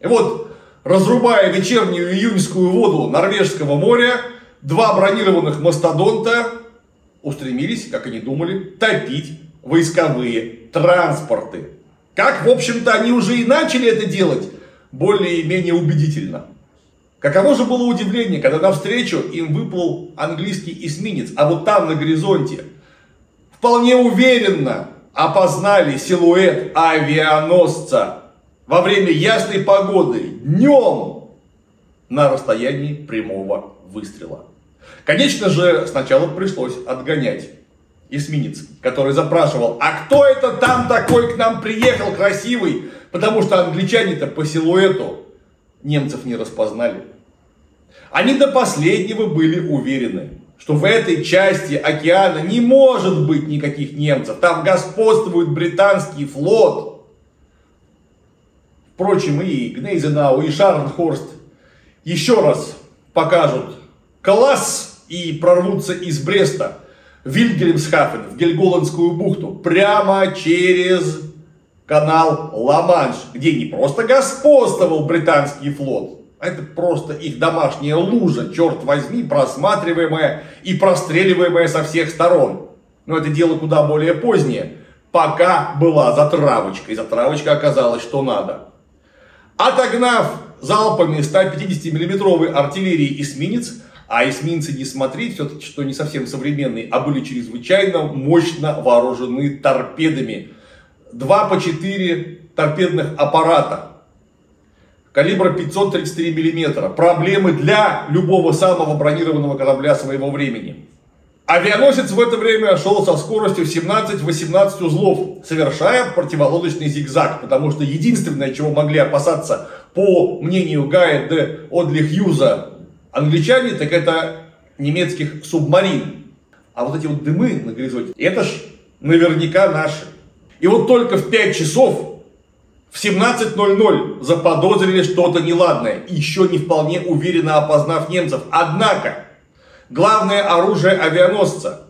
И вот разрубая вечернюю июньскую воду Норвежского моря, два бронированных мастодонта устремились, как они думали, топить войсковые транспорты. Как, в общем-то, они уже и начали это делать более-менее убедительно. Каково же было удивление, когда навстречу им выплыл английский эсминец, а вот там на горизонте вполне уверенно опознали силуэт авианосца во время ясной погоды, днем, на расстоянии прямого выстрела. Конечно же, сначала пришлось отгонять эсминец, который запрашивал, а кто это там такой к нам приехал красивый? Потому что англичане-то по силуэту немцев не распознали. Они до последнего были уверены, что в этой части океана не может быть никаких немцев. Там господствует британский флот. Впрочем, и Гнейзенау, и Шарнхорст еще раз покажут класс и прорвутся из Бреста в Вильгельмсхафен, в Гельголандскую бухту, прямо через канал Ла-Манш, где не просто господствовал британский флот, а это просто их домашняя лужа, черт возьми, просматриваемая и простреливаемая со всех сторон. Но это дело куда более позднее. Пока была затравочка, и затравочка оказалась, что надо. Отогнав залпами 150 миллиметровой артиллерии эсминец, а эсминцы не смотри, все-таки, что не совсем современные, а были чрезвычайно мощно вооружены торпедами. Два по четыре торпедных аппарата. Калибра 533 миллиметра. Проблемы для любого самого бронированного корабля своего времени. Авианосец в это время шел со скоростью 17-18 узлов, совершая противолодочный зигзаг, потому что единственное, чего могли опасаться, по мнению Гая де Одли Хьюза, англичане, так это немецких субмарин. А вот эти вот дымы на горизонте, это ж наверняка наши. И вот только в 5 часов, в 17.00 заподозрили что-то неладное, еще не вполне уверенно опознав немцев. Однако, Главное оружие авианосца.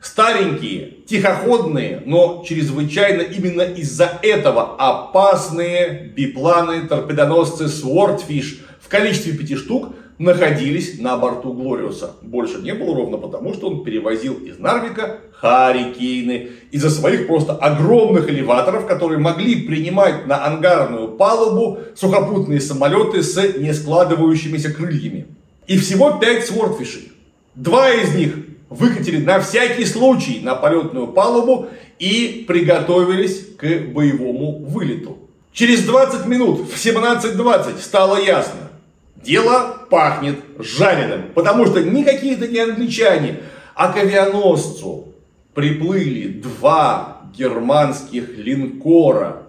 Старенькие, тихоходные, но чрезвычайно именно из-за этого опасные бипланы, торпедоносцы Swordfish в количестве пяти штук находились на борту Глориуса. Больше не было ровно потому, что он перевозил из Нарвика Харикейны из-за своих просто огромных элеваторов, которые могли принимать на ангарную палубу сухопутные самолеты с нескладывающимися крыльями. И всего пять свордфишей. Два из них выкатили на всякий случай на полетную палубу и приготовились к боевому вылету. Через 20 минут в 17.20 стало ясно. Дело пахнет жареным, потому что никакие это не англичане, а к авианосцу приплыли два германских линкора.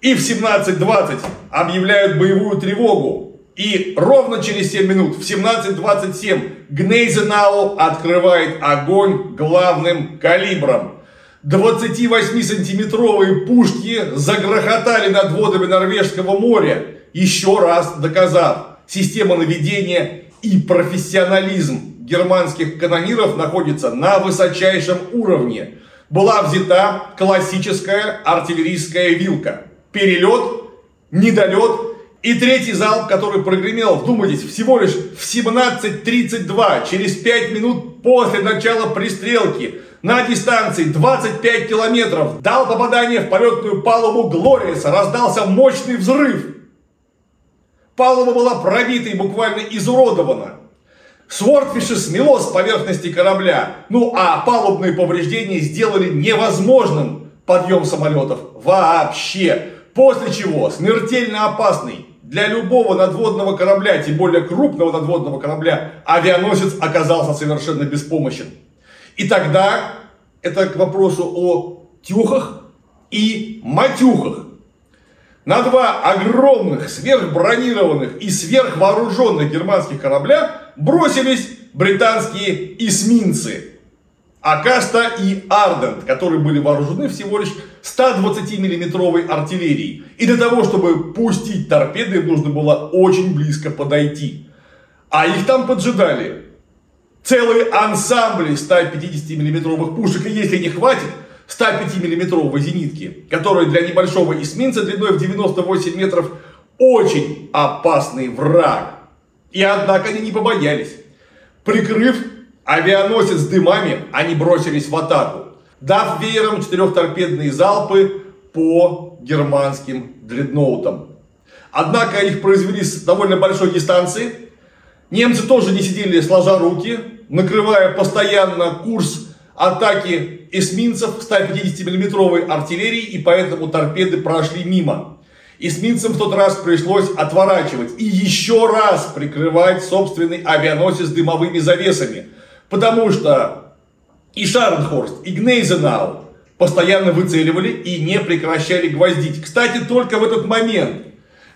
И в 17.20 объявляют боевую тревогу и ровно через 7 минут, в 17.27, Гнейзенау открывает огонь главным калибром. 28-сантиметровые пушки загрохотали над водами Норвежского моря, еще раз доказав, система наведения и профессионализм германских канониров находится на высочайшем уровне. Была взята классическая артиллерийская вилка. Перелет, недолет и третий залп, который прогремел, вдумайтесь, всего лишь в 17.32, через 5 минут после начала пристрелки, на дистанции 25 километров, дал попадание в полетную палубу Глориеса, раздался мощный взрыв. Палуба была пробита и буквально изуродована. Свортфиши смело с поверхности корабля, ну а палубные повреждения сделали невозможным подъем самолетов вообще. После чего смертельно опасный для любого надводного корабля, тем более крупного надводного корабля, авианосец оказался совершенно беспомощен. И тогда, это к вопросу о тюхах и матюхах. На два огромных, сверхбронированных и сверхвооруженных германских корабля бросились британские эсминцы. Акаста и Ардент, которые были вооружены всего лишь 120 миллиметровой артиллерией. И для того, чтобы пустить торпеды, им нужно было очень близко подойти. А их там поджидали целые ансамбли 150 миллиметровых пушек. И если не хватит, 105 миллиметровой зенитки, которая для небольшого эсминца длиной в 98 метров очень опасный враг. И однако они не побоялись. Прикрыв авианосец дымами, они бросились в атаку, дав веером четырехторпедные залпы по германским дредноутам. Однако их произвели с довольно большой дистанции. Немцы тоже не сидели сложа руки, накрывая постоянно курс атаки эсминцев 150 миллиметровой артиллерии, и поэтому торпеды прошли мимо. Эсминцам в тот раз пришлось отворачивать и еще раз прикрывать собственный авианосец дымовыми завесами, потому что и Шарнхорст, и Гнейзенау постоянно выцеливали и не прекращали гвоздить. Кстати, только в этот момент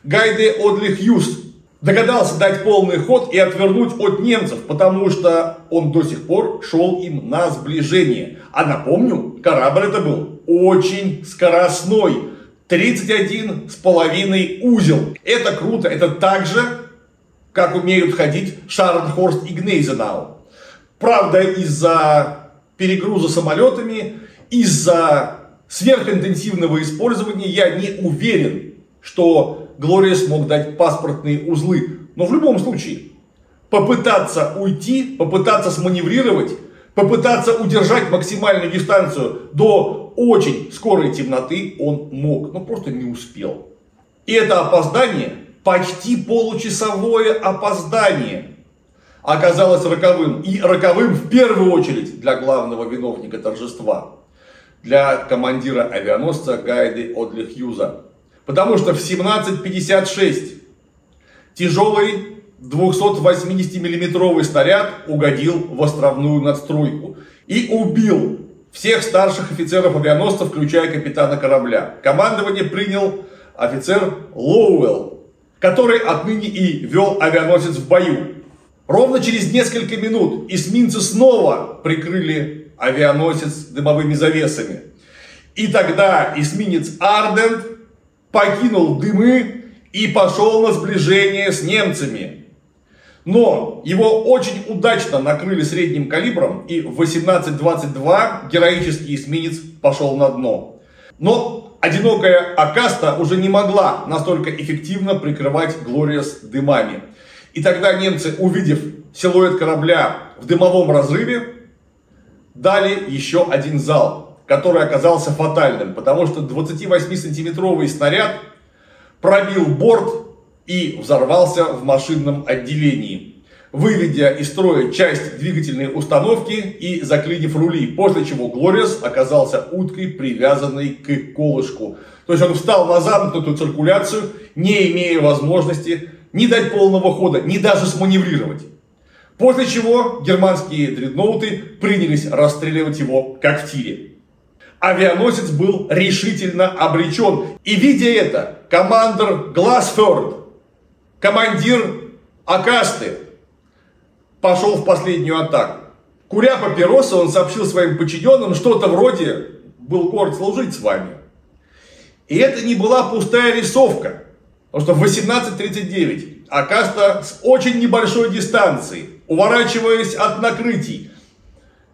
Гайде Одли Хьюз догадался дать полный ход и отвернуть от немцев, потому что он до сих пор шел им на сближение. А напомню, корабль это был очень скоростной. 31 с половиной узел. Это круто, это так же, как умеют ходить Шарнхорст и Гнейзенау. Правда, из-за перегруза самолетами, из-за сверхинтенсивного использования я не уверен, что Глория смог дать паспортные узлы. Но в любом случае, попытаться уйти, попытаться сманеврировать, попытаться удержать максимальную дистанцию до очень скорой темноты он мог, но просто не успел. И это опоздание, почти получасовое опоздание, оказалось роковым. И роковым в первую очередь для главного виновника торжества, для командира авианосца Гайды Одли Хьюза. Потому что в 17.56 тяжелый 280-миллиметровый снаряд угодил в островную надстройку и убил всех старших офицеров авианосца, включая капитана корабля. Командование принял офицер Лоуэлл, который отныне и вел авианосец в бою. Ровно через несколько минут эсминцы снова прикрыли авианосец дымовыми завесами. И тогда эсминец Ардент покинул дымы и пошел на сближение с немцами. Но его очень удачно накрыли средним калибром, и в 18.22 героический эсминец пошел на дно. Но одинокая Акаста уже не могла настолько эффективно прикрывать Глориас дымами. И тогда немцы, увидев силуэт корабля в дымовом разрыве, дали еще один залп, который оказался фатальным, потому что 28-сантиметровый снаряд пробил борт и взорвался в машинном отделении, выведя из строя часть двигательной установки и заклинив рули, после чего Глориас оказался уткой, привязанной к колышку. То есть он встал на замкнутую циркуляцию, не имея возможности ни дать полного хода, ни даже сманеврировать. После чего германские дредноуты принялись расстреливать его, как в тире. Авианосец был решительно обречен. И видя это, командир Гласфорд командир Акасты пошел в последнюю атаку. Куря папироса, он сообщил своим подчиненным что-то вроде «был горд служить с вами». И это не была пустая рисовка, потому что в 18.39 Акаста с очень небольшой дистанции, уворачиваясь от накрытий,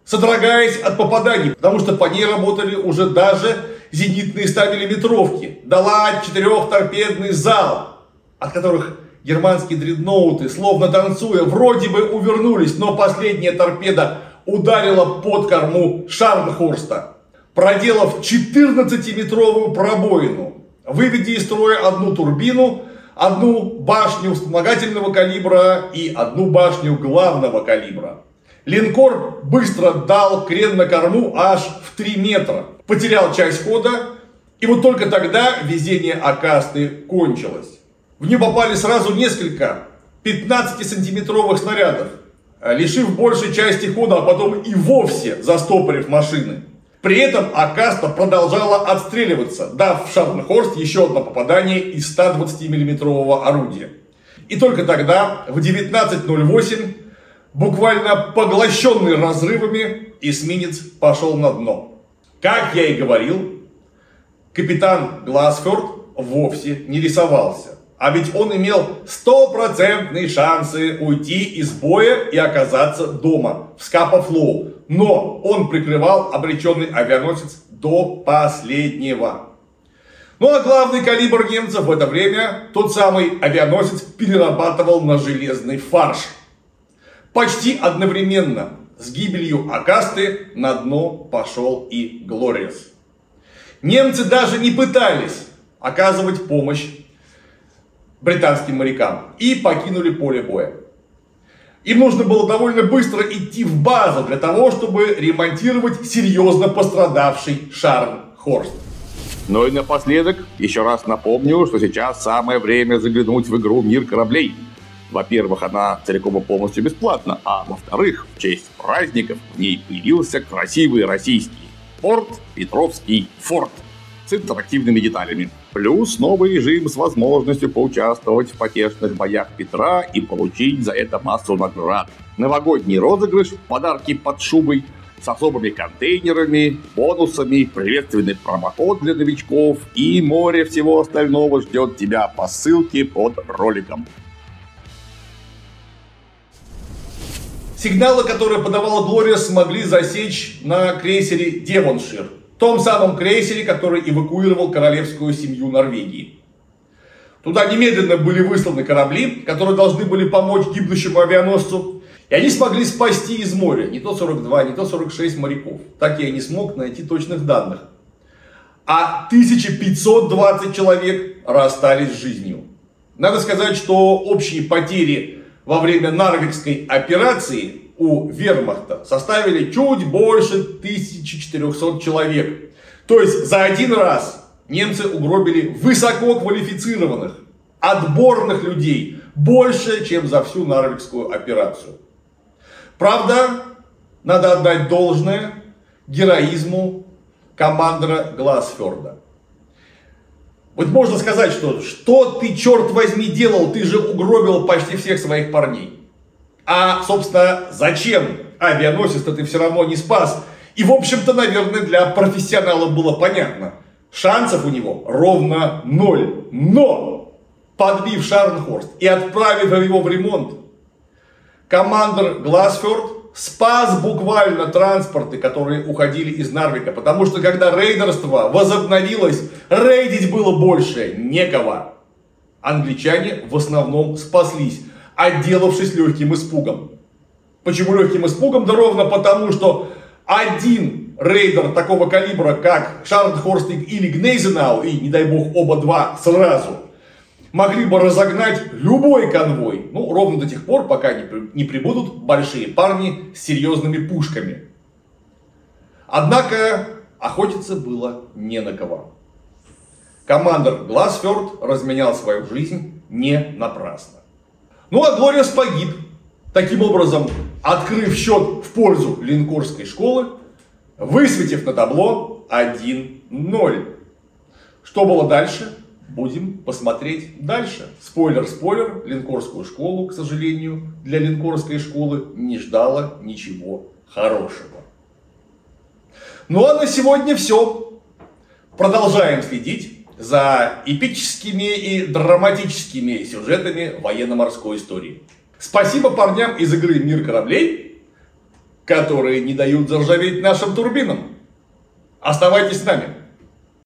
содрогаясь от попаданий, потому что по ней работали уже даже зенитные 100-миллиметровки, дала четырехторпедный зал, от которых Германские дредноуты, словно танцуя, вроде бы увернулись, но последняя торпеда ударила под корму Шарнхорста, проделав 14-метровую пробоину. Выведя из строя одну турбину, одну башню вспомогательного калибра и одну башню главного калибра. Линкор быстро дал крен на корму аж в 3 метра, потерял часть хода, и вот только тогда везение Акасты кончилось. В нее попали сразу несколько 15-сантиметровых снарядов, лишив большей части хода, а потом и вовсе застопорив машины. При этом Акаста продолжала отстреливаться, дав в Шарнхорст еще одно попадание из 120 миллиметрового орудия. И только тогда, в 19.08, буквально поглощенный разрывами, эсминец пошел на дно. Как я и говорил, капитан Гласфорд вовсе не рисовался. А ведь он имел стопроцентные шансы уйти из боя и оказаться дома, в Скапа-Флоу, но он прикрывал обреченный авианосец до последнего. Ну а главный калибр немцев в это время, тот самый авианосец, перерабатывал на железный фарш. Почти одновременно с гибелью Агасты на дно пошел и Глориас. Немцы даже не пытались оказывать помощь британским морякам и покинули поле боя. Им нужно было довольно быстро идти в базу для того, чтобы ремонтировать серьезно пострадавший Шарн Хорст. Ну и напоследок еще раз напомню, что сейчас самое время заглянуть в игру «Мир кораблей». Во-первых, она целиком и полностью бесплатна, а во-вторых, в честь праздников в ней появился красивый российский порт Петровский форт с интерактивными деталями. Плюс новый режим с возможностью поучаствовать в потешных боях Петра и получить за это массу наград. Новогодний розыгрыш, подарки под шубой, с особыми контейнерами, бонусами, приветственный промокод для новичков и море всего остального ждет тебя по ссылке под роликом. Сигналы, которые подавала Глория, смогли засечь на крейсере Девоншир том самом крейсере, который эвакуировал королевскую семью Норвегии. Туда немедленно были высланы корабли, которые должны были помочь гибнущему авианосцу. И они смогли спасти из моря не то 42, не то 46 моряков. Так я не смог найти точных данных. А 1520 человек расстались с жизнью. Надо сказать, что общие потери во время Нарвикской операции у вермахта составили чуть больше 1400 человек. То есть за один раз немцы угробили высоко квалифицированных, отборных людей больше, чем за всю Нарвикскую операцию. Правда, надо отдать должное героизму командора Гласферда. Вот можно сказать, что что ты, черт возьми, делал, ты же угробил почти всех своих парней. А, собственно, зачем авианосец-то ты все равно не спас? И, в общем-то, наверное, для профессионала было понятно. Шансов у него ровно ноль. Но, подбив Шарнхорст и отправив его в ремонт, командир Гласфорд спас буквально транспорты, которые уходили из Нарвика. Потому что когда рейдерство возобновилось, рейдить было больше некого. Англичане в основном спаслись отделавшись легким испугом. Почему легким испугом? Да ровно потому, что один рейдер такого калибра, как Шарнхорстинг или Гнейзенау, и, не дай бог, оба два сразу, могли бы разогнать любой конвой. Ну, ровно до тех пор, пока не, не прибудут большие парни с серьезными пушками. Однако охотиться было не на кого. Командор Гласфорд разменял свою жизнь не напрасно. Ну а Глориас погиб. Таким образом, открыв счет в пользу линкорской школы, высветив на табло 1-0. Что было дальше? Будем посмотреть дальше. Спойлер-спойлер, линкорскую школу, к сожалению, для линкорской школы не ждало ничего хорошего. Ну а на сегодня все. Продолжаем следить за эпическими и драматическими сюжетами военно-морской истории. Спасибо парням из игры «Мир кораблей», которые не дают заржаветь нашим турбинам. Оставайтесь с нами.